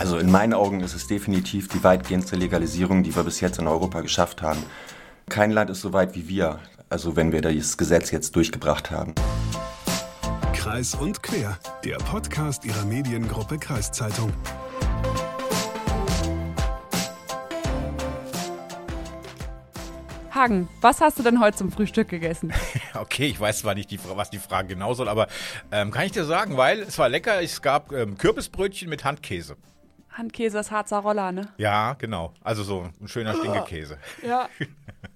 Also in meinen Augen ist es definitiv die weitgehendste Legalisierung, die wir bis jetzt in Europa geschafft haben. Kein Land ist so weit wie wir, also wenn wir das Gesetz jetzt durchgebracht haben. Kreis und Quer, der Podcast Ihrer Mediengruppe Kreiszeitung. Hagen, was hast du denn heute zum Frühstück gegessen? Okay, ich weiß zwar nicht, die, was die Frage genau soll, aber ähm, kann ich dir sagen, weil es war lecker, es gab ähm, Kürbisbrötchen mit Handkäse. Handkäse ist Harzer Roller, ne? Ja, genau. Also so ein schöner Stinkekäse. Ja.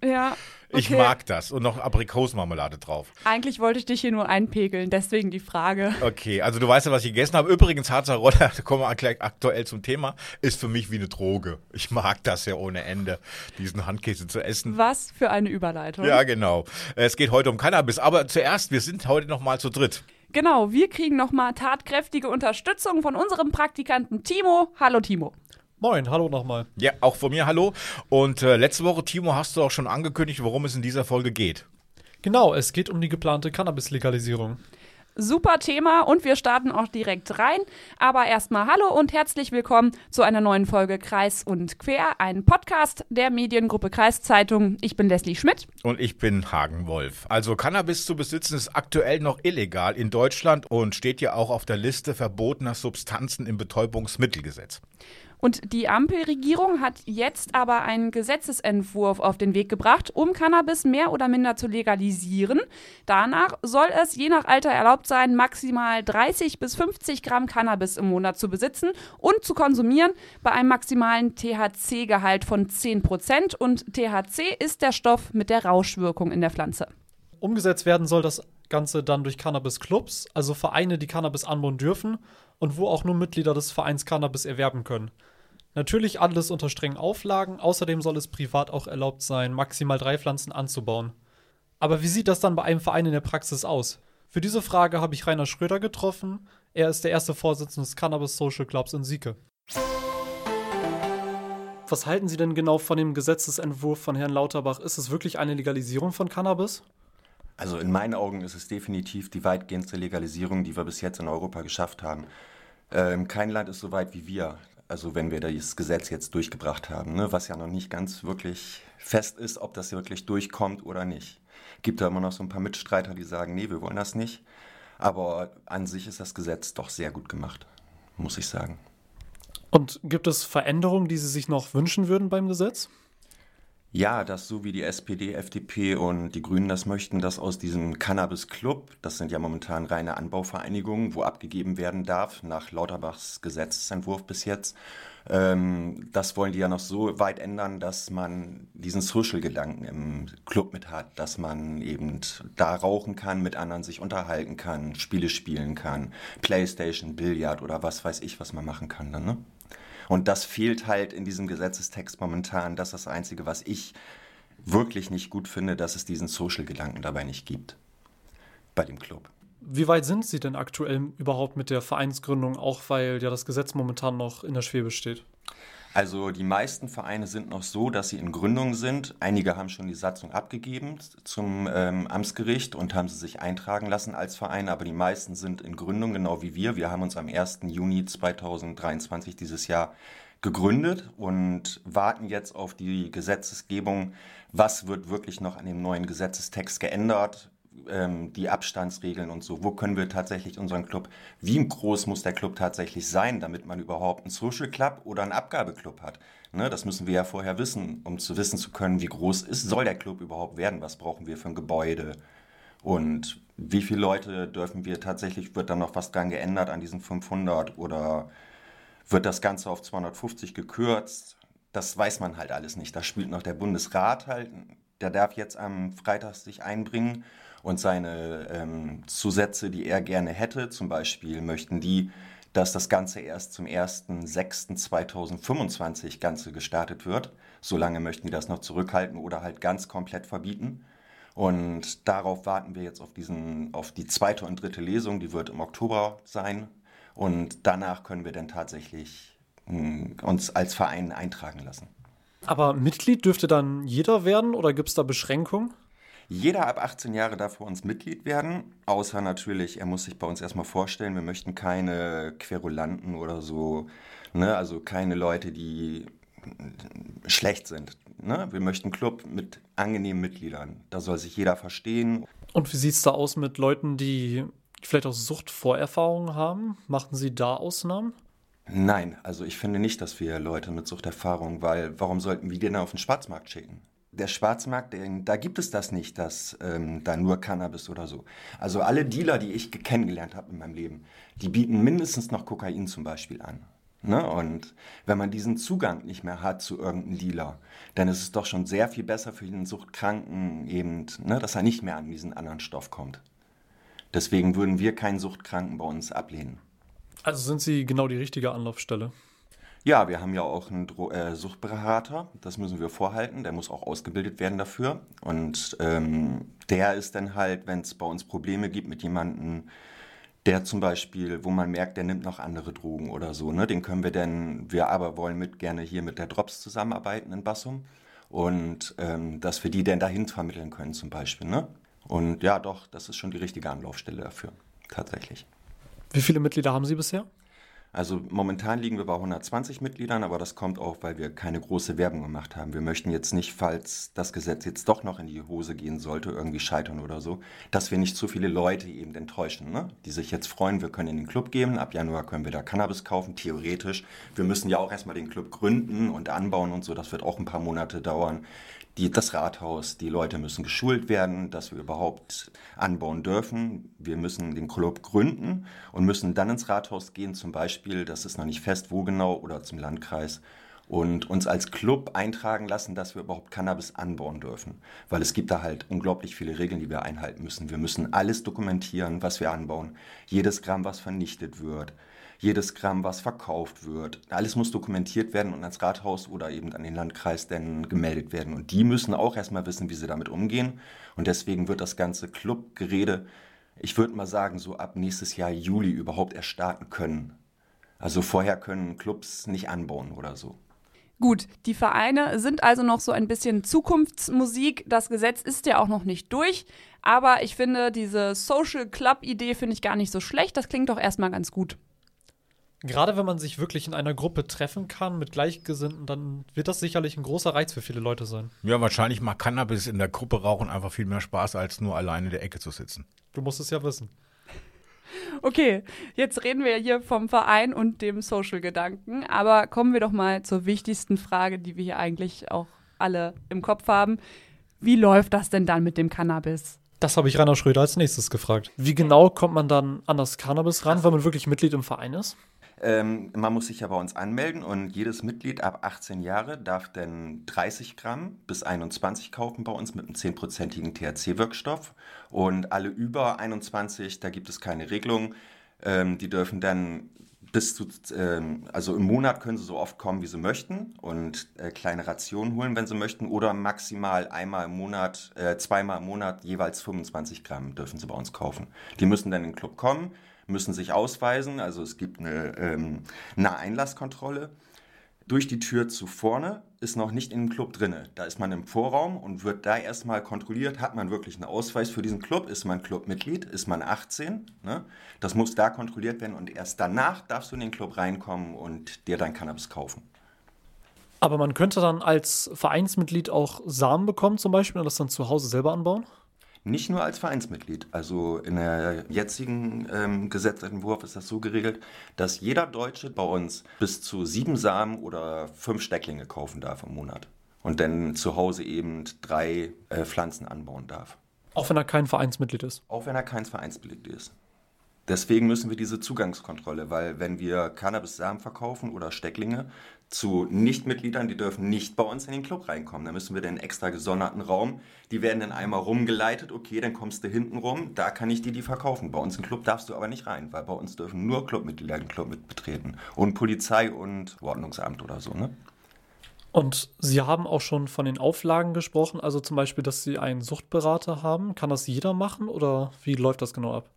Ja. Ich okay. mag das. Und noch Aprikosenmarmelade drauf. Eigentlich wollte ich dich hier nur einpegeln, deswegen die Frage. Okay, also du weißt ja, was ich gegessen habe. Übrigens, Harzer Roller, da kommen wir gleich aktuell zum Thema, ist für mich wie eine Droge. Ich mag das ja ohne Ende, diesen Handkäse zu essen. Was für eine Überleitung. Ja, genau. Es geht heute um Cannabis. Aber zuerst, wir sind heute noch mal zu dritt. Genau, wir kriegen nochmal tatkräftige Unterstützung von unserem Praktikanten Timo. Hallo Timo. Moin, hallo nochmal. Ja, auch von mir hallo. Und äh, letzte Woche, Timo, hast du auch schon angekündigt, worum es in dieser Folge geht. Genau, es geht um die geplante Cannabis-Legalisierung. Super Thema und wir starten auch direkt rein. Aber erstmal hallo und herzlich willkommen zu einer neuen Folge Kreis und Quer, ein Podcast der Mediengruppe Kreiszeitung. Ich bin Leslie Schmidt. Und ich bin Hagen Wolf. Also Cannabis zu besitzen ist aktuell noch illegal in Deutschland und steht ja auch auf der Liste verbotener Substanzen im Betäubungsmittelgesetz. Und die Ampelregierung hat jetzt aber einen Gesetzesentwurf auf den Weg gebracht, um Cannabis mehr oder minder zu legalisieren. Danach soll es je nach Alter erlaubt sein, maximal 30 bis 50 Gramm Cannabis im Monat zu besitzen und zu konsumieren bei einem maximalen THC-Gehalt von 10 Prozent. Und THC ist der Stoff mit der Rauschwirkung in der Pflanze. Umgesetzt werden soll das Ganze dann durch Cannabis-Clubs, also Vereine, die Cannabis anbauen dürfen und wo auch nur Mitglieder des Vereins Cannabis erwerben können. Natürlich alles unter strengen Auflagen, außerdem soll es privat auch erlaubt sein, maximal drei Pflanzen anzubauen. Aber wie sieht das dann bei einem Verein in der Praxis aus? Für diese Frage habe ich Rainer Schröder getroffen. Er ist der erste Vorsitzende des Cannabis Social Clubs in Sieke. Was halten Sie denn genau von dem Gesetzesentwurf von Herrn Lauterbach? Ist es wirklich eine Legalisierung von Cannabis? Also in meinen Augen ist es definitiv die weitgehendste Legalisierung, die wir bis jetzt in Europa geschafft haben. Ähm, kein Land ist so weit wie wir, also wenn wir das Gesetz jetzt durchgebracht haben, ne? was ja noch nicht ganz wirklich fest ist, ob das wirklich durchkommt oder nicht. Gibt da immer noch so ein paar Mitstreiter, die sagen, nee, wir wollen das nicht. Aber an sich ist das Gesetz doch sehr gut gemacht, muss ich sagen. Und gibt es Veränderungen, die Sie sich noch wünschen würden beim Gesetz? Ja, dass so wie die SPD, FDP und die Grünen das möchten, dass aus diesem Cannabis-Club, das sind ja momentan reine Anbauvereinigungen, wo abgegeben werden darf, nach Lauterbachs Gesetzentwurf bis jetzt, ähm, das wollen die ja noch so weit ändern, dass man diesen Social-Gedanken im Club mit hat, dass man eben da rauchen kann, mit anderen sich unterhalten kann, Spiele spielen kann, Playstation, Billard oder was weiß ich, was man machen kann dann, ne? Und das fehlt halt in diesem Gesetzestext momentan. Das ist das Einzige, was ich wirklich nicht gut finde, dass es diesen Social-Gedanken dabei nicht gibt. Bei dem Club. Wie weit sind Sie denn aktuell überhaupt mit der Vereinsgründung, auch weil ja das Gesetz momentan noch in der Schwebe steht? Also die meisten Vereine sind noch so, dass sie in Gründung sind. Einige haben schon die Satzung abgegeben zum ähm, Amtsgericht und haben sie sich eintragen lassen als Verein, aber die meisten sind in Gründung, genau wie wir. Wir haben uns am 1. Juni 2023 dieses Jahr gegründet und warten jetzt auf die Gesetzesgebung. Was wird wirklich noch an dem neuen Gesetzestext geändert? Ähm, die Abstandsregeln und so. Wo können wir tatsächlich unseren Club, wie groß muss der Club tatsächlich sein, damit man überhaupt einen Social Club oder einen Abgabeclub hat? Ne, das müssen wir ja vorher wissen, um zu wissen zu können, wie groß ist, soll der Club überhaupt werden? Was brauchen wir für ein Gebäude? Und wie viele Leute dürfen wir tatsächlich, wird dann noch was dran geändert an diesen 500 oder wird das Ganze auf 250 gekürzt? Das weiß man halt alles nicht. Da spielt noch der Bundesrat halt, der darf jetzt am Freitag sich einbringen und seine ähm, Zusätze, die er gerne hätte. Zum Beispiel möchten die, dass das Ganze erst zum 1.6.2025 Ganze gestartet wird. Solange möchten die das noch zurückhalten oder halt ganz komplett verbieten. Und darauf warten wir jetzt auf, diesen, auf die zweite und dritte Lesung, die wird im Oktober sein. Und danach können wir dann tatsächlich mh, hm, uns als Verein eintragen lassen. Aber Mitglied dürfte dann jeder werden oder gibt es da Beschränkungen? Jeder ab 18 Jahre darf bei uns Mitglied werden, außer natürlich, er muss sich bei uns erstmal vorstellen, wir möchten keine Querulanten oder so, ne? also keine Leute, die schlecht sind. Ne? Wir möchten einen Club mit angenehmen Mitgliedern. Da soll sich jeder verstehen. Und wie sieht es da aus mit Leuten, die vielleicht auch Suchtvorerfahrungen haben? Machen Sie da Ausnahmen? Nein, also ich finde nicht, dass wir Leute mit Suchterfahrung, weil warum sollten wir die denn auf den Schwarzmarkt schicken? Der Schwarzmarkt, da gibt es das nicht, dass ähm, da nur Cannabis oder so. Also alle Dealer, die ich kennengelernt habe in meinem Leben, die bieten mindestens noch Kokain zum Beispiel an. Ne? Und wenn man diesen Zugang nicht mehr hat zu irgendeinem Dealer, dann ist es doch schon sehr viel besser für den Suchtkranken eben, ne, dass er nicht mehr an diesen anderen Stoff kommt. Deswegen würden wir keinen Suchtkranken bei uns ablehnen. Also sind Sie genau die richtige Anlaufstelle? Ja, wir haben ja auch einen Dro äh, Suchtberater, das müssen wir vorhalten, der muss auch ausgebildet werden dafür. Und ähm, der ist dann halt, wenn es bei uns Probleme gibt mit jemandem, der zum Beispiel, wo man merkt, der nimmt noch andere Drogen oder so, ne? Den können wir denn, wir aber wollen mit gerne hier mit der Drops zusammenarbeiten in Bassum und ähm, dass wir die denn dahin vermitteln können zum Beispiel, ne? Und ja, doch, das ist schon die richtige Anlaufstelle dafür, tatsächlich. Wie viele Mitglieder haben Sie bisher? Also momentan liegen wir bei 120 Mitgliedern, aber das kommt auch, weil wir keine große Werbung gemacht haben. Wir möchten jetzt nicht, falls das Gesetz jetzt doch noch in die Hose gehen sollte, irgendwie scheitern oder so, dass wir nicht zu viele Leute eben enttäuschen, ne? die sich jetzt freuen, wir können in den Club gehen, ab Januar können wir da Cannabis kaufen, theoretisch. Wir müssen ja auch erstmal den Club gründen und anbauen und so, das wird auch ein paar Monate dauern die, das Rathaus, die Leute müssen geschult werden, dass wir überhaupt anbauen dürfen. Wir müssen den Club gründen und müssen dann ins Rathaus gehen, zum Beispiel, das ist noch nicht fest, wo genau, oder zum Landkreis und uns als Club eintragen lassen, dass wir überhaupt Cannabis anbauen dürfen. Weil es gibt da halt unglaublich viele Regeln, die wir einhalten müssen. Wir müssen alles dokumentieren, was wir anbauen. Jedes Gramm, was vernichtet wird jedes Gramm, was verkauft wird. Alles muss dokumentiert werden und ans Rathaus oder eben an den Landkreis dann gemeldet werden. Und die müssen auch erstmal wissen, wie sie damit umgehen. Und deswegen wird das ganze Clubgerede, ich würde mal sagen, so ab nächstes Jahr Juli überhaupt erst starten können. Also vorher können Clubs nicht anbauen oder so. Gut, die Vereine sind also noch so ein bisschen Zukunftsmusik. Das Gesetz ist ja auch noch nicht durch. Aber ich finde, diese Social Club-Idee finde ich gar nicht so schlecht. Das klingt doch erstmal ganz gut. Gerade wenn man sich wirklich in einer Gruppe treffen kann mit Gleichgesinnten, dann wird das sicherlich ein großer Reiz für viele Leute sein. Ja, wahrscheinlich macht Cannabis in der Gruppe rauchen einfach viel mehr Spaß, als nur alleine in der Ecke zu sitzen. Du musst es ja wissen. Okay, jetzt reden wir hier vom Verein und dem Social-Gedanken, aber kommen wir doch mal zur wichtigsten Frage, die wir hier eigentlich auch alle im Kopf haben. Wie läuft das denn dann mit dem Cannabis? Das habe ich Rainer Schröder als nächstes gefragt. Wie genau kommt man dann an das Cannabis ran, wenn man wirklich Mitglied im Verein ist? Ähm, man muss sich ja bei uns anmelden und jedes Mitglied ab 18 Jahre darf dann 30 Gramm bis 21 kaufen bei uns mit einem 10-prozentigen THC-Wirkstoff. Und alle über 21, da gibt es keine Regelung. Ähm, die dürfen dann bis zu, ähm, also im Monat können sie so oft kommen, wie sie möchten und äh, kleine Rationen holen, wenn sie möchten, oder maximal einmal im Monat, äh, zweimal im Monat jeweils 25 Gramm dürfen sie bei uns kaufen. Die müssen dann in den Club kommen müssen sich ausweisen. Also es gibt eine, ähm, eine Einlasskontrolle. Durch die Tür zu vorne ist noch nicht in dem Club drinne. Da ist man im Vorraum und wird da erstmal kontrolliert, hat man wirklich einen Ausweis für diesen Club, ist man Clubmitglied, ist man 18. Ne? Das muss da kontrolliert werden und erst danach darfst du in den Club reinkommen und dir dein Cannabis kaufen. Aber man könnte dann als Vereinsmitglied auch Samen bekommen zum Beispiel und das dann zu Hause selber anbauen? Nicht nur als Vereinsmitglied. Also in der jetzigen ähm, Gesetzentwurf ist das so geregelt, dass jeder Deutsche bei uns bis zu sieben Samen oder fünf Stecklinge kaufen darf im Monat. Und dann zu Hause eben drei äh, Pflanzen anbauen darf. Auch wenn er kein Vereinsmitglied ist. Auch wenn er kein Vereinsmitglied ist. Deswegen müssen wir diese Zugangskontrolle, weil wenn wir Cannabis-Samen verkaufen oder Stecklinge, zu Nichtmitgliedern, die dürfen nicht bei uns in den Club reinkommen. Da müssen wir den extra gesonderten Raum, die werden dann einmal rumgeleitet, okay, dann kommst du hinten rum, da kann ich dir die verkaufen. Bei uns im Club darfst du aber nicht rein, weil bei uns dürfen nur Clubmitglieder den Club mit betreten. Und Polizei und Ordnungsamt oder so, ne? Und Sie haben auch schon von den Auflagen gesprochen, also zum Beispiel, dass Sie einen Suchtberater haben. Kann das jeder machen oder wie läuft das genau ab?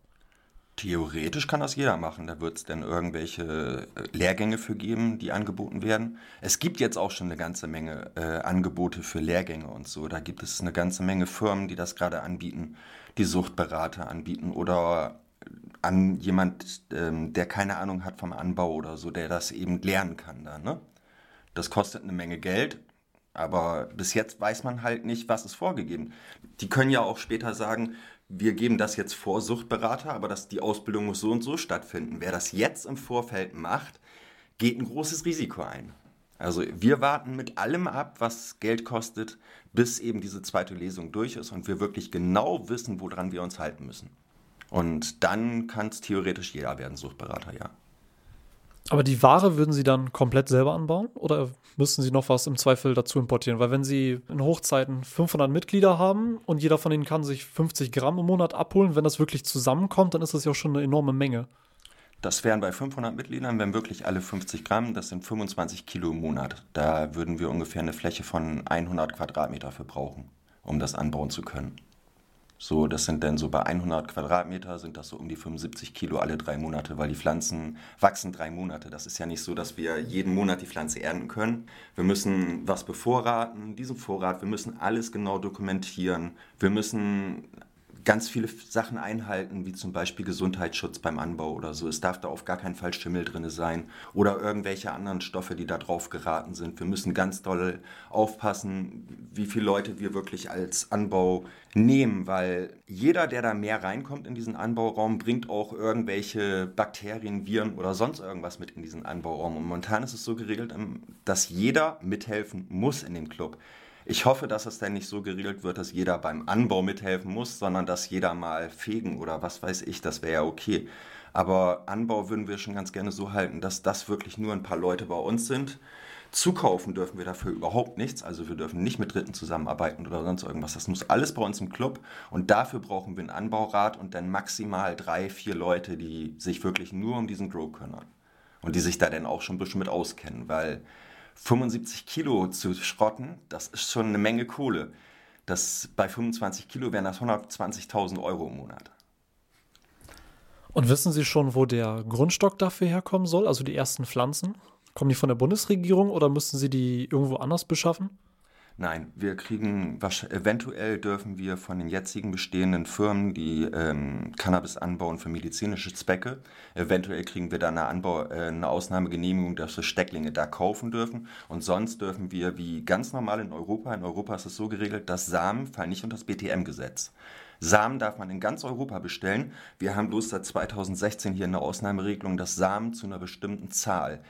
Theoretisch kann das jeder machen. Da wird es dann irgendwelche äh, Lehrgänge für geben, die angeboten werden. Es gibt jetzt auch schon eine ganze Menge äh, Angebote für Lehrgänge und so. Da gibt es eine ganze Menge Firmen, die das gerade anbieten, die Suchtberater anbieten oder an jemand, ähm, der keine Ahnung hat vom Anbau oder so, der das eben lernen kann da. Ne? Das kostet eine Menge Geld, aber bis jetzt weiß man halt nicht, was ist vorgegeben. Die können ja auch später sagen, wir geben das jetzt vor Suchtberater, aber dass die Ausbildung muss so und so stattfinden. Wer das jetzt im Vorfeld macht, geht ein großes Risiko ein. Also wir warten mit allem ab, was Geld kostet, bis eben diese zweite Lesung durch ist und wir wirklich genau wissen, woran wir uns halten müssen. Und dann kann es theoretisch jeder werden, Suchtberater, ja. Aber die Ware würden Sie dann komplett selber anbauen oder müssten Sie noch was im Zweifel dazu importieren? Weil wenn Sie in Hochzeiten 500 Mitglieder haben und jeder von ihnen kann sich 50 Gramm im Monat abholen, wenn das wirklich zusammenkommt, dann ist das ja schon eine enorme Menge. Das wären bei 500 Mitgliedern, wenn wirklich alle 50 Gramm, das sind 25 Kilo im Monat. Da würden wir ungefähr eine Fläche von 100 Quadratmeter für brauchen, um das anbauen zu können. So, das sind dann so bei 100 Quadratmeter sind das so um die 75 Kilo alle drei Monate, weil die Pflanzen wachsen drei Monate. Das ist ja nicht so, dass wir jeden Monat die Pflanze ernten können. Wir müssen was bevorraten, diesen Vorrat, wir müssen alles genau dokumentieren. Wir müssen ganz viele Sachen einhalten, wie zum Beispiel Gesundheitsschutz beim Anbau oder so. Es darf da auf gar keinen Fall Schimmel drin sein oder irgendwelche anderen Stoffe, die da drauf geraten sind. Wir müssen ganz doll aufpassen, wie viele Leute wir wirklich als Anbau nehmen, weil jeder, der da mehr reinkommt in diesen Anbauraum, bringt auch irgendwelche Bakterien, Viren oder sonst irgendwas mit in diesen Anbauraum. Und momentan ist es so geregelt, dass jeder mithelfen muss in dem Club. Ich hoffe, dass es dann nicht so geregelt wird, dass jeder beim Anbau mithelfen muss, sondern dass jeder mal fegen oder was weiß ich, das wäre ja okay. Aber Anbau würden wir schon ganz gerne so halten, dass das wirklich nur ein paar Leute bei uns sind. Zukaufen dürfen wir dafür überhaupt nichts. Also wir dürfen nicht mit Dritten zusammenarbeiten oder sonst irgendwas. Das muss alles bei uns im Club. Und dafür brauchen wir einen Anbaurat und dann maximal drei, vier Leute, die sich wirklich nur um diesen Grow kümmern. Und die sich da dann auch schon ein bisschen mit auskennen. Weil 75 Kilo zu schrotten, das ist schon eine Menge Kohle. Das, bei 25 Kilo wären das 120.000 Euro im Monat. Und wissen Sie schon, wo der Grundstock dafür herkommen soll, also die ersten Pflanzen? Kommen die von der Bundesregierung oder müssten Sie die irgendwo anders beschaffen? Nein, wir kriegen, eventuell dürfen wir von den jetzigen bestehenden Firmen, die ähm, Cannabis anbauen für medizinische Zwecke, eventuell kriegen wir da eine, Anbau, äh, eine Ausnahmegenehmigung, dass wir Stecklinge da kaufen dürfen. Und sonst dürfen wir, wie ganz normal in Europa, in Europa ist es so geregelt, dass Samen fallen nicht unter das BTM-Gesetz. Samen darf man in ganz Europa bestellen. Wir haben bloß seit 2016 hier eine Ausnahmeregelung, dass Samen zu einer bestimmten Zahl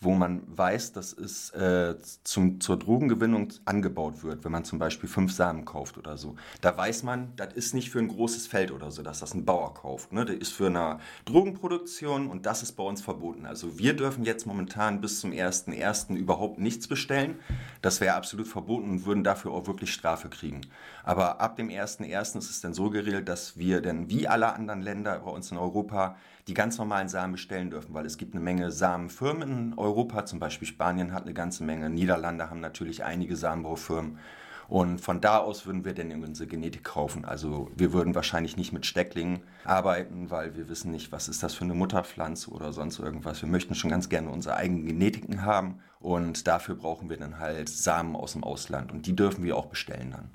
wo man weiß, dass es äh, zum, zur Drogengewinnung angebaut wird, wenn man zum Beispiel fünf Samen kauft oder so. Da weiß man, das ist nicht für ein großes Feld oder so, dass das ein Bauer kauft. Ne? Das ist für eine Drogenproduktion und das ist bei uns verboten. Also wir dürfen jetzt momentan bis zum 1.1. überhaupt nichts bestellen. Das wäre absolut verboten und würden dafür auch wirklich Strafe kriegen. Aber ab dem 1.1. ist es dann so geregelt, dass wir dann wie alle anderen Länder bei uns in Europa die ganz normalen Samen bestellen dürfen, weil es gibt eine Menge Samenfirmen in Europa, zum Beispiel Spanien hat eine ganze Menge, Niederlande haben natürlich einige Samenbaufirmen. Und von da aus würden wir dann unsere Genetik kaufen. Also wir würden wahrscheinlich nicht mit Stecklingen arbeiten, weil wir wissen nicht, was ist das für eine Mutterpflanze oder sonst irgendwas. Wir möchten schon ganz gerne unsere eigenen Genetiken haben und dafür brauchen wir dann halt Samen aus dem Ausland und die dürfen wir auch bestellen dann.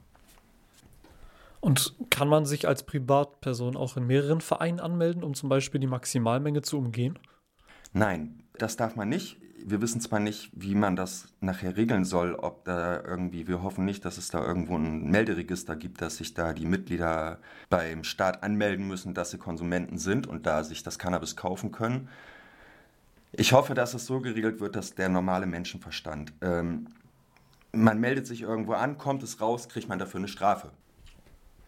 Und kann man sich als Privatperson auch in mehreren Vereinen anmelden, um zum Beispiel die Maximalmenge zu umgehen? Nein, das darf man nicht. Wir wissen zwar nicht, wie man das nachher regeln soll, ob da irgendwie, wir hoffen nicht, dass es da irgendwo ein Melderegister gibt, dass sich da die Mitglieder beim Staat anmelden müssen, dass sie Konsumenten sind und da sich das Cannabis kaufen können. Ich hoffe, dass es so geregelt wird, dass der normale Menschenverstand, ähm, man meldet sich irgendwo an, kommt es raus, kriegt man dafür eine Strafe.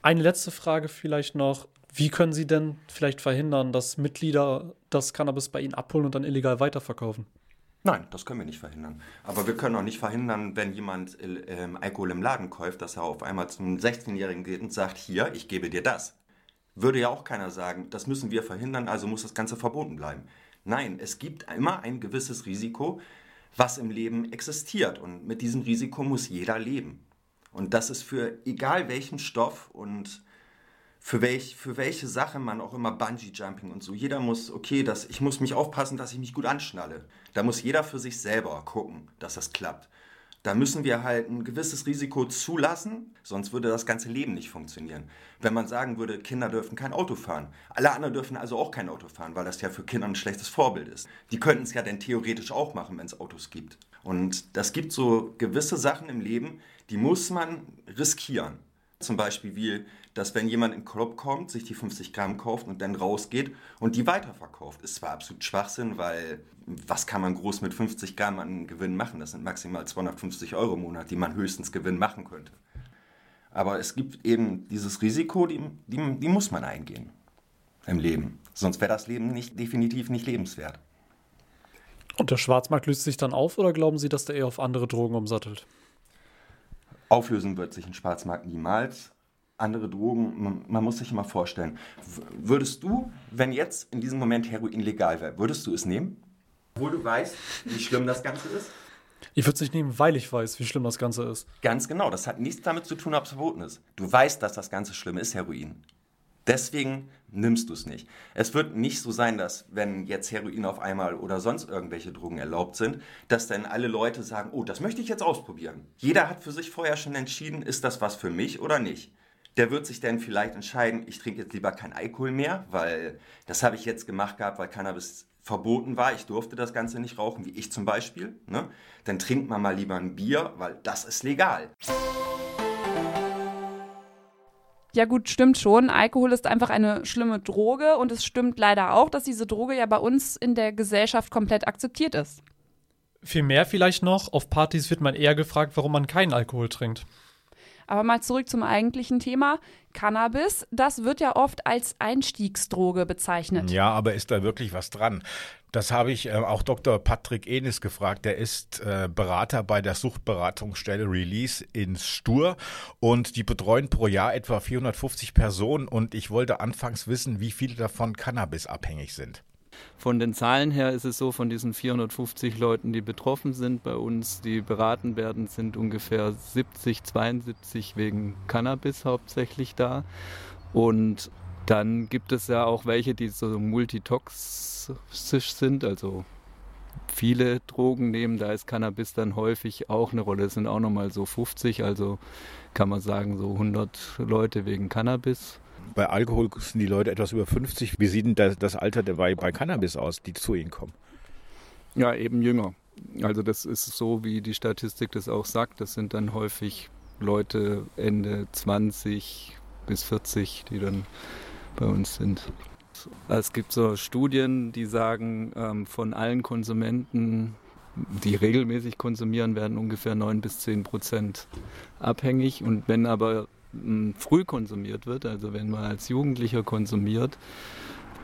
Eine letzte Frage vielleicht noch. Wie können Sie denn vielleicht verhindern, dass Mitglieder das Cannabis bei Ihnen abholen und dann illegal weiterverkaufen? Nein, das können wir nicht verhindern. Aber wir können auch nicht verhindern, wenn jemand äh, Alkohol im Laden kauft, dass er auf einmal zum 16-Jährigen geht und sagt, hier, ich gebe dir das. Würde ja auch keiner sagen, das müssen wir verhindern, also muss das Ganze verboten bleiben. Nein, es gibt immer ein gewisses Risiko, was im Leben existiert. Und mit diesem Risiko muss jeder leben. Und das ist für egal welchen Stoff und für, welch, für welche Sache man auch immer Bungee-Jumping und so. Jeder muss, okay, das, ich muss mich aufpassen, dass ich mich gut anschnalle. Da muss jeder für sich selber gucken, dass das klappt. Da müssen wir halt ein gewisses Risiko zulassen, sonst würde das ganze Leben nicht funktionieren. Wenn man sagen würde, Kinder dürfen kein Auto fahren, alle anderen dürfen also auch kein Auto fahren, weil das ja für Kinder ein schlechtes Vorbild ist. Die könnten es ja dann theoretisch auch machen, wenn es Autos gibt. Und das gibt so gewisse Sachen im Leben, die muss man riskieren. Zum Beispiel wie, dass wenn jemand in den Club kommt, sich die 50 Gramm kauft und dann rausgeht und die weiterverkauft. Ist zwar absolut Schwachsinn, weil was kann man groß mit 50 Gramm an Gewinn machen? Das sind maximal 250 Euro im Monat, die man höchstens Gewinn machen könnte. Aber es gibt eben dieses Risiko, die, die, die muss man eingehen im Leben. Sonst wäre das Leben nicht, definitiv nicht lebenswert. Und der Schwarzmarkt löst sich dann auf oder glauben Sie, dass der eher auf andere Drogen umsattelt? Auflösen wird sich ein Schwarzmarkt niemals. Andere Drogen, man, man, muss sich immer vorstellen. Würdest du, wenn jetzt in diesem Moment Heroin legal wäre, würdest du es nehmen? Obwohl du weißt, wie schlimm das Ganze ist? Ich würde es nicht nehmen, weil ich weiß, wie schlimm das Ganze ist. Ganz genau, das hat nichts damit zu tun, ob es verboten ist. Du weißt, dass das Ganze schlimm ist, Heroin. Deswegen nimmst du es nicht. Es wird nicht so sein, dass wenn jetzt Heroin auf einmal oder sonst irgendwelche Drogen erlaubt sind, dass dann alle Leute sagen, oh, das möchte ich jetzt ausprobieren. Jeder hat für sich vorher schon entschieden, ist das was für mich oder nicht. Der wird sich dann vielleicht entscheiden, ich trinke jetzt lieber kein Alkohol mehr, weil das habe ich jetzt gemacht gehabt, weil Cannabis verboten war. Ich durfte das Ganze nicht rauchen, wie ich zum Beispiel. Ne? Dann trinkt man mal lieber ein Bier, weil das ist legal. Ja gut, stimmt schon. Alkohol ist einfach eine schlimme Droge und es stimmt leider auch, dass diese Droge ja bei uns in der Gesellschaft komplett akzeptiert ist. Viel mehr vielleicht noch, auf Partys wird man eher gefragt, warum man keinen Alkohol trinkt. Aber mal zurück zum eigentlichen Thema. Cannabis, das wird ja oft als Einstiegsdroge bezeichnet. Ja, aber ist da wirklich was dran? Das habe ich äh, auch Dr. Patrick Enis gefragt. Der ist äh, Berater bei der Suchtberatungsstelle Release in Stur und die betreuen pro Jahr etwa 450 Personen und ich wollte anfangs wissen, wie viele davon cannabisabhängig sind. Von den Zahlen her ist es so, von diesen 450 Leuten, die betroffen sind, bei uns, die beraten werden, sind ungefähr 70, 72 wegen Cannabis hauptsächlich da. Und dann gibt es ja auch welche, die so multitox toxisch sind, also viele Drogen nehmen, da ist Cannabis dann häufig auch eine Rolle. Es sind auch nochmal so 50, also kann man sagen so 100 Leute wegen Cannabis. Bei Alkohol sind die Leute etwas über 50. Wie sieht denn das Alter dabei bei Cannabis aus, die zu Ihnen kommen? Ja, eben jünger. Also das ist so, wie die Statistik das auch sagt. Das sind dann häufig Leute Ende 20 bis 40, die dann bei uns sind. Es gibt so Studien, die sagen, ähm, von allen Konsumenten, die regelmäßig konsumieren, werden ungefähr 9 bis 10 Prozent abhängig. Und wenn aber ähm, früh konsumiert wird, also wenn man als Jugendlicher konsumiert,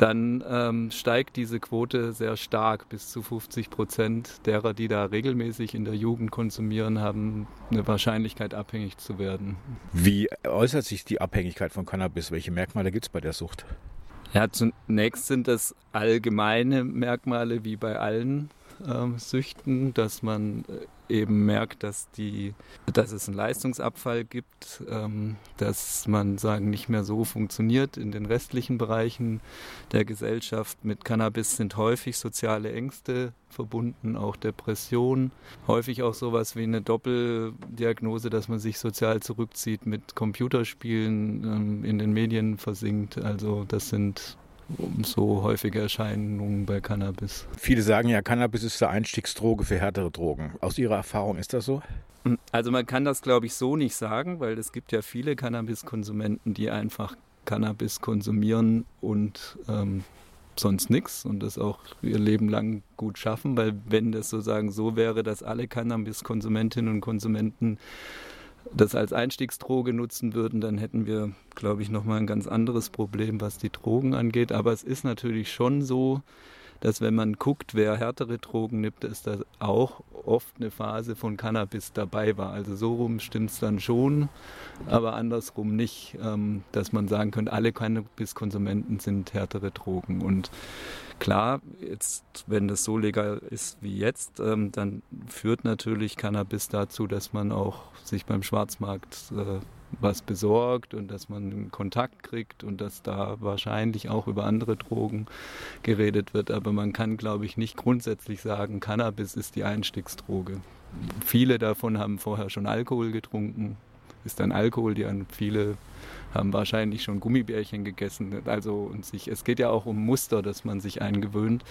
dann ähm, steigt diese Quote sehr stark. Bis zu 50 Prozent derer, die da regelmäßig in der Jugend konsumieren, haben eine Wahrscheinlichkeit, abhängig zu werden. Wie äußert sich die Abhängigkeit von Cannabis? Welche Merkmale gibt es bei der Sucht? Ja, zunächst sind das allgemeine Merkmale wie bei allen ähm, Süchten, dass man äh, eben merkt, dass, die, dass es einen Leistungsabfall gibt, ähm, dass man sagen nicht mehr so funktioniert in den restlichen Bereichen der Gesellschaft. Mit Cannabis sind häufig soziale Ängste verbunden, auch Depressionen, häufig auch sowas wie eine Doppeldiagnose, dass man sich sozial zurückzieht, mit Computerspielen ähm, in den Medien versinkt. Also das sind so häufige Erscheinungen bei Cannabis. Viele sagen ja, Cannabis ist eine Einstiegsdroge für härtere Drogen. Aus Ihrer Erfahrung ist das so? Also man kann das, glaube ich, so nicht sagen, weil es gibt ja viele Cannabiskonsumenten, die einfach Cannabis konsumieren und ähm, sonst nichts und das auch ihr Leben lang gut schaffen, weil wenn das sozusagen so wäre, dass alle Cannabiskonsumentinnen und Konsumenten das als Einstiegsdroge nutzen würden, dann hätten wir, glaube ich, nochmal ein ganz anderes Problem, was die Drogen angeht. Aber es ist natürlich schon so, dass wenn man guckt, wer härtere Drogen nimmt, dass da auch oft eine Phase von Cannabis dabei war. Also so rum stimmt es dann schon, aber andersrum nicht, ähm, dass man sagen könnte, alle Cannabiskonsumenten sind härtere Drogen. Und klar, jetzt, wenn das so legal ist wie jetzt, ähm, dann führt natürlich Cannabis dazu, dass man auch sich beim Schwarzmarkt äh, was besorgt und dass man Kontakt kriegt und dass da wahrscheinlich auch über andere Drogen geredet wird. Aber man kann, glaube ich, nicht grundsätzlich sagen, Cannabis ist die Einstiegsdroge. Viele davon haben vorher schon Alkohol getrunken, ist dann Alkohol, die an viele haben wahrscheinlich schon Gummibärchen gegessen. Also und sich, es geht ja auch um Muster, dass man sich eingewöhnt,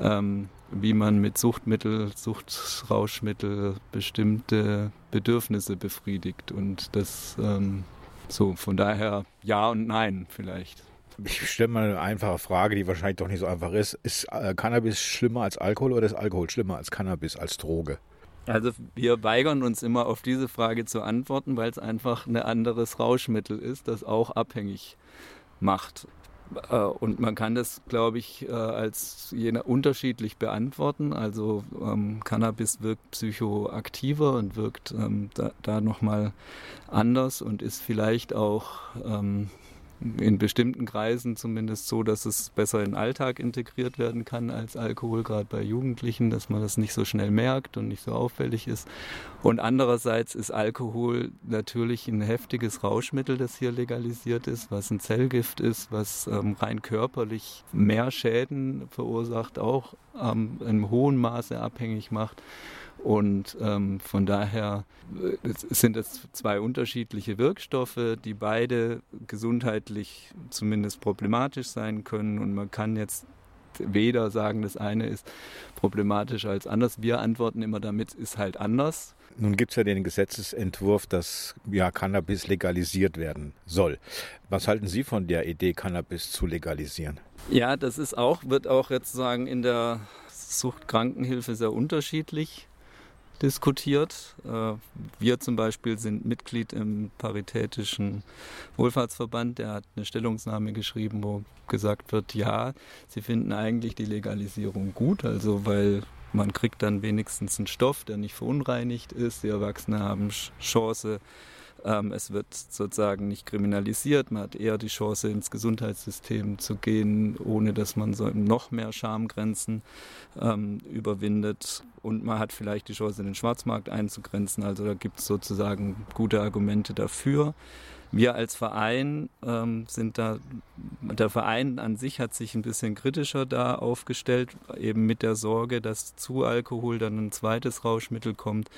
ähm, wie man mit Suchtmittel, Suchtrauschmittel bestimmte Bedürfnisse befriedigt. Und das ähm, so, von daher ja und nein vielleicht. Ich stelle mal eine einfache Frage, die wahrscheinlich doch nicht so einfach ist. Ist äh, Cannabis schlimmer als Alkohol oder ist Alkohol schlimmer als Cannabis, als Droge? Also wir weigern uns immer auf diese Frage zu antworten, weil es einfach ein anderes Rauschmittel ist, das auch abhängig macht. Äh, und man kann das, glaube ich, äh, als jener unterschiedlich beantworten. Also ähm, Cannabis wirkt psychoaktiver und wirkt ähm, da, da nochmal anders und ist vielleicht auch ähm, in bestimmten Kreisen zumindest so, dass es besser in den Alltag integriert werden kann als Alkohol, gerade bei Jugendlichen, dass man das nicht so schnell merkt und nicht so auffällig ist. Und andererseits ist Alkohol natürlich ein heftiges Rauschmittel, das hier legalisiert ist, was ein Zellgift ist, was ähm, rein körperlich mehr Schäden verursacht, auch ähm, in hohem Maße abhängig macht. Und ähm, von daher äh, sind es zwei unterschiedliche Wirkstoffe, die beide gesundheitlich zumindest problematisch sein können. Und man kann jetzt weder sagen, das eine ist problematisch als anders. Wir antworten immer damit, ist halt anders. Nun gibt es ja den Gesetzesentwurf, dass ja Cannabis legalisiert werden soll. Was halten Sie von der Idee, Cannabis zu legalisieren? Ja, das ist auch, wird auch jetzt sagen in der Suchtkrankenhilfe sehr unterschiedlich diskutiert. Äh, wir zum Beispiel sind Mitglied im Paritätischen Wohlfahrtsverband. Der hat eine Stellungnahme geschrieben, wo gesagt wird, ja, sie finden eigentlich die Legalisierung gut, also weil man kriegt dann wenigstens einen Stoff, der nicht verunreinigt ist. Die Erwachsenen haben Chance, ähm, es wird sozusagen nicht kriminalisiert. Man hat eher die Chance, ins Gesundheitssystem zu gehen, ohne dass man so noch mehr Schamgrenzen ähm, überwindet. Und man hat vielleicht die Chance, den Schwarzmarkt einzugrenzen. Also da gibt es sozusagen gute Argumente dafür. Wir als Verein ähm, sind da, der Verein an sich hat sich ein bisschen kritischer da aufgestellt, eben mit der Sorge, dass zu Alkohol dann ein zweites Rauschmittel kommt,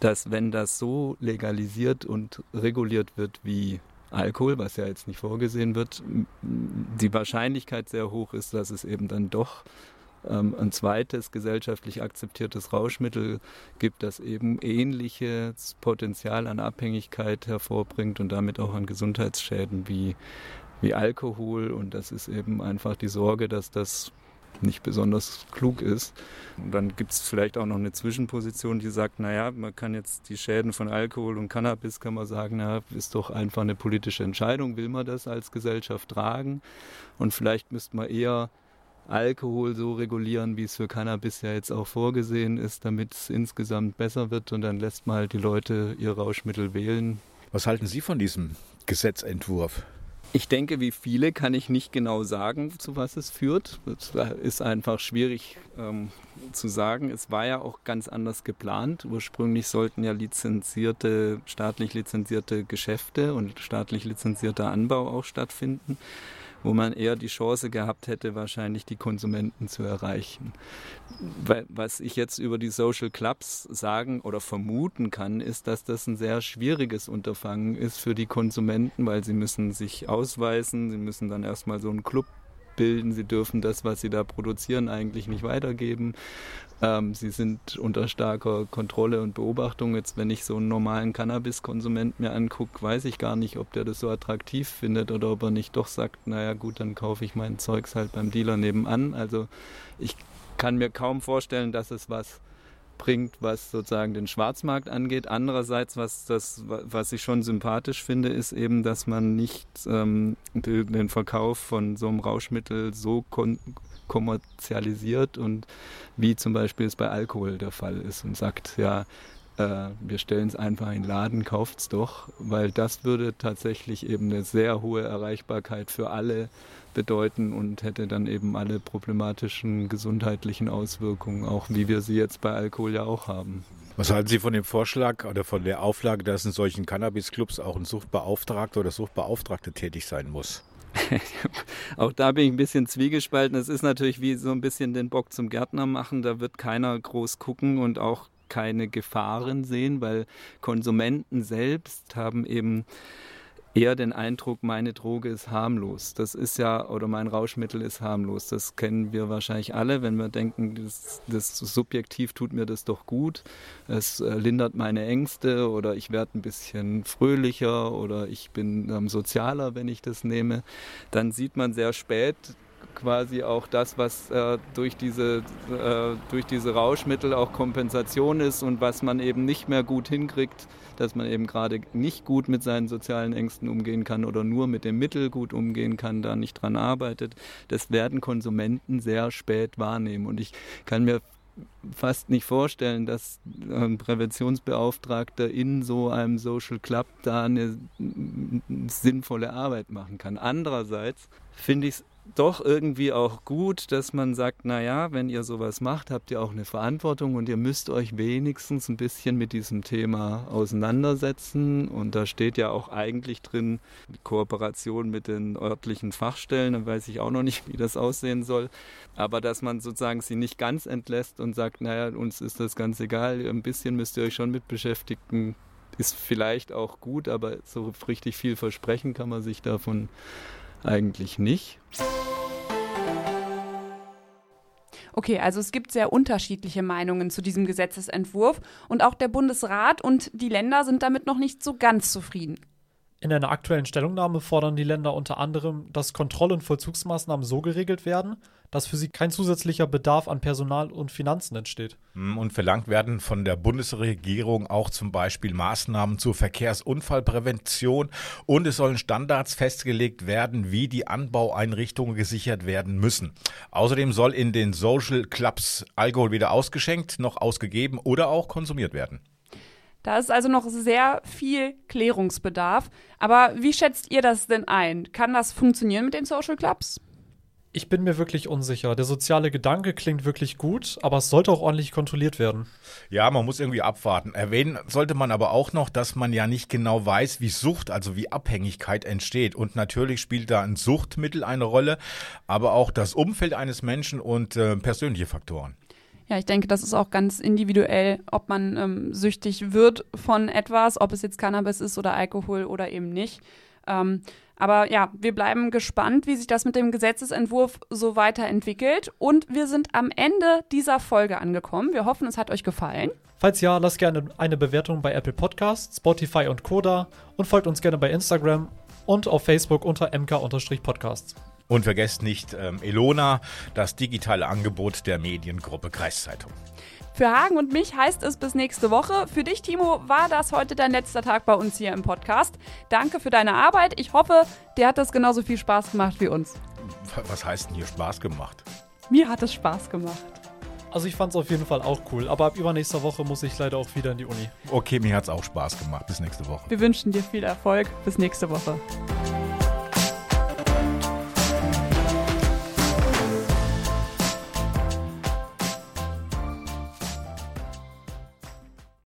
dass wenn das so legalisiert und reguliert wird wie Alkohol, was ja jetzt nicht vorgesehen wird, die Wahrscheinlichkeit sehr hoch ist, dass es eben dann doch ähm, ein zweites gesellschaftlich akzeptiertes Rauschmittel gibt, das eben ähnliches Potenzial an Abhängigkeit hervorbringt und damit auch an Gesundheitsschäden wie, wie Alkohol. Und das ist eben einfach die Sorge, dass das nicht besonders klug ist. Und dann gibt es vielleicht auch noch eine Zwischenposition, die sagt, naja, man kann jetzt die Schäden von Alkohol und Cannabis, kann man sagen, na, ist doch einfach eine politische Entscheidung, will man das als Gesellschaft tragen? Und vielleicht müsste man eher Alkohol so regulieren, wie es für Cannabis ja jetzt auch vorgesehen ist, damit es insgesamt besser wird und dann lässt man halt die Leute ihr Rauschmittel wählen. Was halten Sie von diesem Gesetzentwurf? Ich denke, wie viele kann ich nicht genau sagen, zu was es führt. Das ist einfach schwierig ähm, zu sagen. Es war ja auch ganz anders geplant. Ursprünglich sollten ja lizenzierte, staatlich lizenzierte Geschäfte und staatlich lizenzierter Anbau auch stattfinden wo man eher die Chance gehabt hätte, wahrscheinlich die Konsumenten zu erreichen. Was ich jetzt über die Social Clubs sagen oder vermuten kann, ist, dass das ein sehr schwieriges Unterfangen ist für die Konsumenten, weil sie müssen sich ausweisen, sie müssen dann erstmal so einen Club bilden, sie dürfen das, was sie da produzieren, eigentlich nicht weitergeben. Ähm, sie sind unter starker Kontrolle und Beobachtung. Jetzt, wenn ich so einen normalen Cannabis-Konsument mir angucke, weiß ich gar nicht, ob der das so attraktiv findet oder ob er nicht doch sagt, naja gut, dann kaufe ich mein Zeugs halt beim Dealer nebenan. Also ich kann mir kaum vorstellen, dass es was bringt, was sozusagen den Schwarzmarkt angeht. Andererseits, was, das, was ich schon sympathisch finde, ist eben, dass man nicht ähm, den Verkauf von so einem Rauschmittel so kommerzialisiert und wie zum Beispiel es bei Alkohol der Fall ist und sagt, ja, äh, wir stellen es einfach in den Laden, kauft es doch, weil das würde tatsächlich eben eine sehr hohe Erreichbarkeit für alle bedeuten und hätte dann eben alle problematischen gesundheitlichen Auswirkungen, auch wie wir sie jetzt bei Alkohol ja auch haben. Was halten Sie von dem Vorschlag oder von der Auflage, dass in solchen Cannabis-Clubs auch ein Suchtbeauftragter oder Suchtbeauftragte tätig sein muss? Auch da bin ich ein bisschen zwiegespalten. Es ist natürlich wie so ein bisschen den Bock zum Gärtner machen. Da wird keiner groß gucken und auch keine Gefahren sehen, weil Konsumenten selbst haben eben eher den Eindruck, meine Droge ist harmlos. Das ist ja, oder mein Rauschmittel ist harmlos. Das kennen wir wahrscheinlich alle, wenn wir denken, das, das subjektiv tut mir das doch gut. Es äh, lindert meine Ängste oder ich werde ein bisschen fröhlicher oder ich bin ähm, sozialer, wenn ich das nehme. Dann sieht man sehr spät, quasi auch das, was äh, durch, diese, äh, durch diese Rauschmittel auch Kompensation ist und was man eben nicht mehr gut hinkriegt, dass man eben gerade nicht gut mit seinen sozialen Ängsten umgehen kann oder nur mit dem Mittel gut umgehen kann, da nicht dran arbeitet. Das werden Konsumenten sehr spät wahrnehmen. Und ich kann mir fast nicht vorstellen, dass ein Präventionsbeauftragter in so einem Social Club da eine sinnvolle Arbeit machen kann. Andererseits finde ich es doch irgendwie auch gut, dass man sagt, naja, wenn ihr sowas macht, habt ihr auch eine Verantwortung und ihr müsst euch wenigstens ein bisschen mit diesem Thema auseinandersetzen. Und da steht ja auch eigentlich drin Kooperation mit den örtlichen Fachstellen, da weiß ich auch noch nicht, wie das aussehen soll. Aber dass man sozusagen sie nicht ganz entlässt und sagt, naja, uns ist das ganz egal, ein bisschen müsst ihr euch schon mit beschäftigen, ist vielleicht auch gut, aber so richtig viel versprechen kann man sich davon eigentlich nicht. Okay, also es gibt sehr unterschiedliche Meinungen zu diesem Gesetzesentwurf und auch der Bundesrat und die Länder sind damit noch nicht so ganz zufrieden. In einer aktuellen Stellungnahme fordern die Länder unter anderem, dass Kontroll- und Vollzugsmaßnahmen so geregelt werden, dass für sie kein zusätzlicher Bedarf an Personal und Finanzen entsteht. Hm, und verlangt werden von der Bundesregierung auch zum Beispiel Maßnahmen zur Verkehrsunfallprävention und es sollen Standards festgelegt werden, wie die Anbaueinrichtungen gesichert werden müssen. Außerdem soll in den Social Clubs Alkohol weder ausgeschenkt noch ausgegeben oder auch konsumiert werden. Da ist also noch sehr viel Klärungsbedarf. Aber wie schätzt ihr das denn ein? Kann das funktionieren mit den Social Clubs? Ich bin mir wirklich unsicher. Der soziale Gedanke klingt wirklich gut, aber es sollte auch ordentlich kontrolliert werden. Ja, man muss irgendwie abwarten. Erwähnen sollte man aber auch noch, dass man ja nicht genau weiß, wie Sucht, also wie Abhängigkeit entsteht. Und natürlich spielt da ein Suchtmittel eine Rolle, aber auch das Umfeld eines Menschen und äh, persönliche Faktoren. Ja, ich denke, das ist auch ganz individuell, ob man ähm, süchtig wird von etwas, ob es jetzt Cannabis ist oder Alkohol oder eben nicht. Ähm, aber ja, wir bleiben gespannt, wie sich das mit dem Gesetzesentwurf so weiterentwickelt. Und wir sind am Ende dieser Folge angekommen. Wir hoffen, es hat euch gefallen. Falls ja, lasst gerne eine Bewertung bei Apple Podcasts, Spotify und Koda und folgt uns gerne bei Instagram und auf Facebook unter mk-podcasts. Und vergesst nicht ähm, Elona, das digitale Angebot der Mediengruppe Kreiszeitung. Für Hagen und mich heißt es bis nächste Woche. Für dich, Timo, war das heute dein letzter Tag bei uns hier im Podcast. Danke für deine Arbeit. Ich hoffe, dir hat das genauso viel Spaß gemacht wie uns. Was heißt denn hier Spaß gemacht? Mir hat es Spaß gemacht. Also ich fand es auf jeden Fall auch cool, aber ab übernächster Woche muss ich leider auch wieder in die Uni. Okay, mir hat es auch Spaß gemacht. Bis nächste Woche. Wir wünschen dir viel Erfolg. Bis nächste Woche.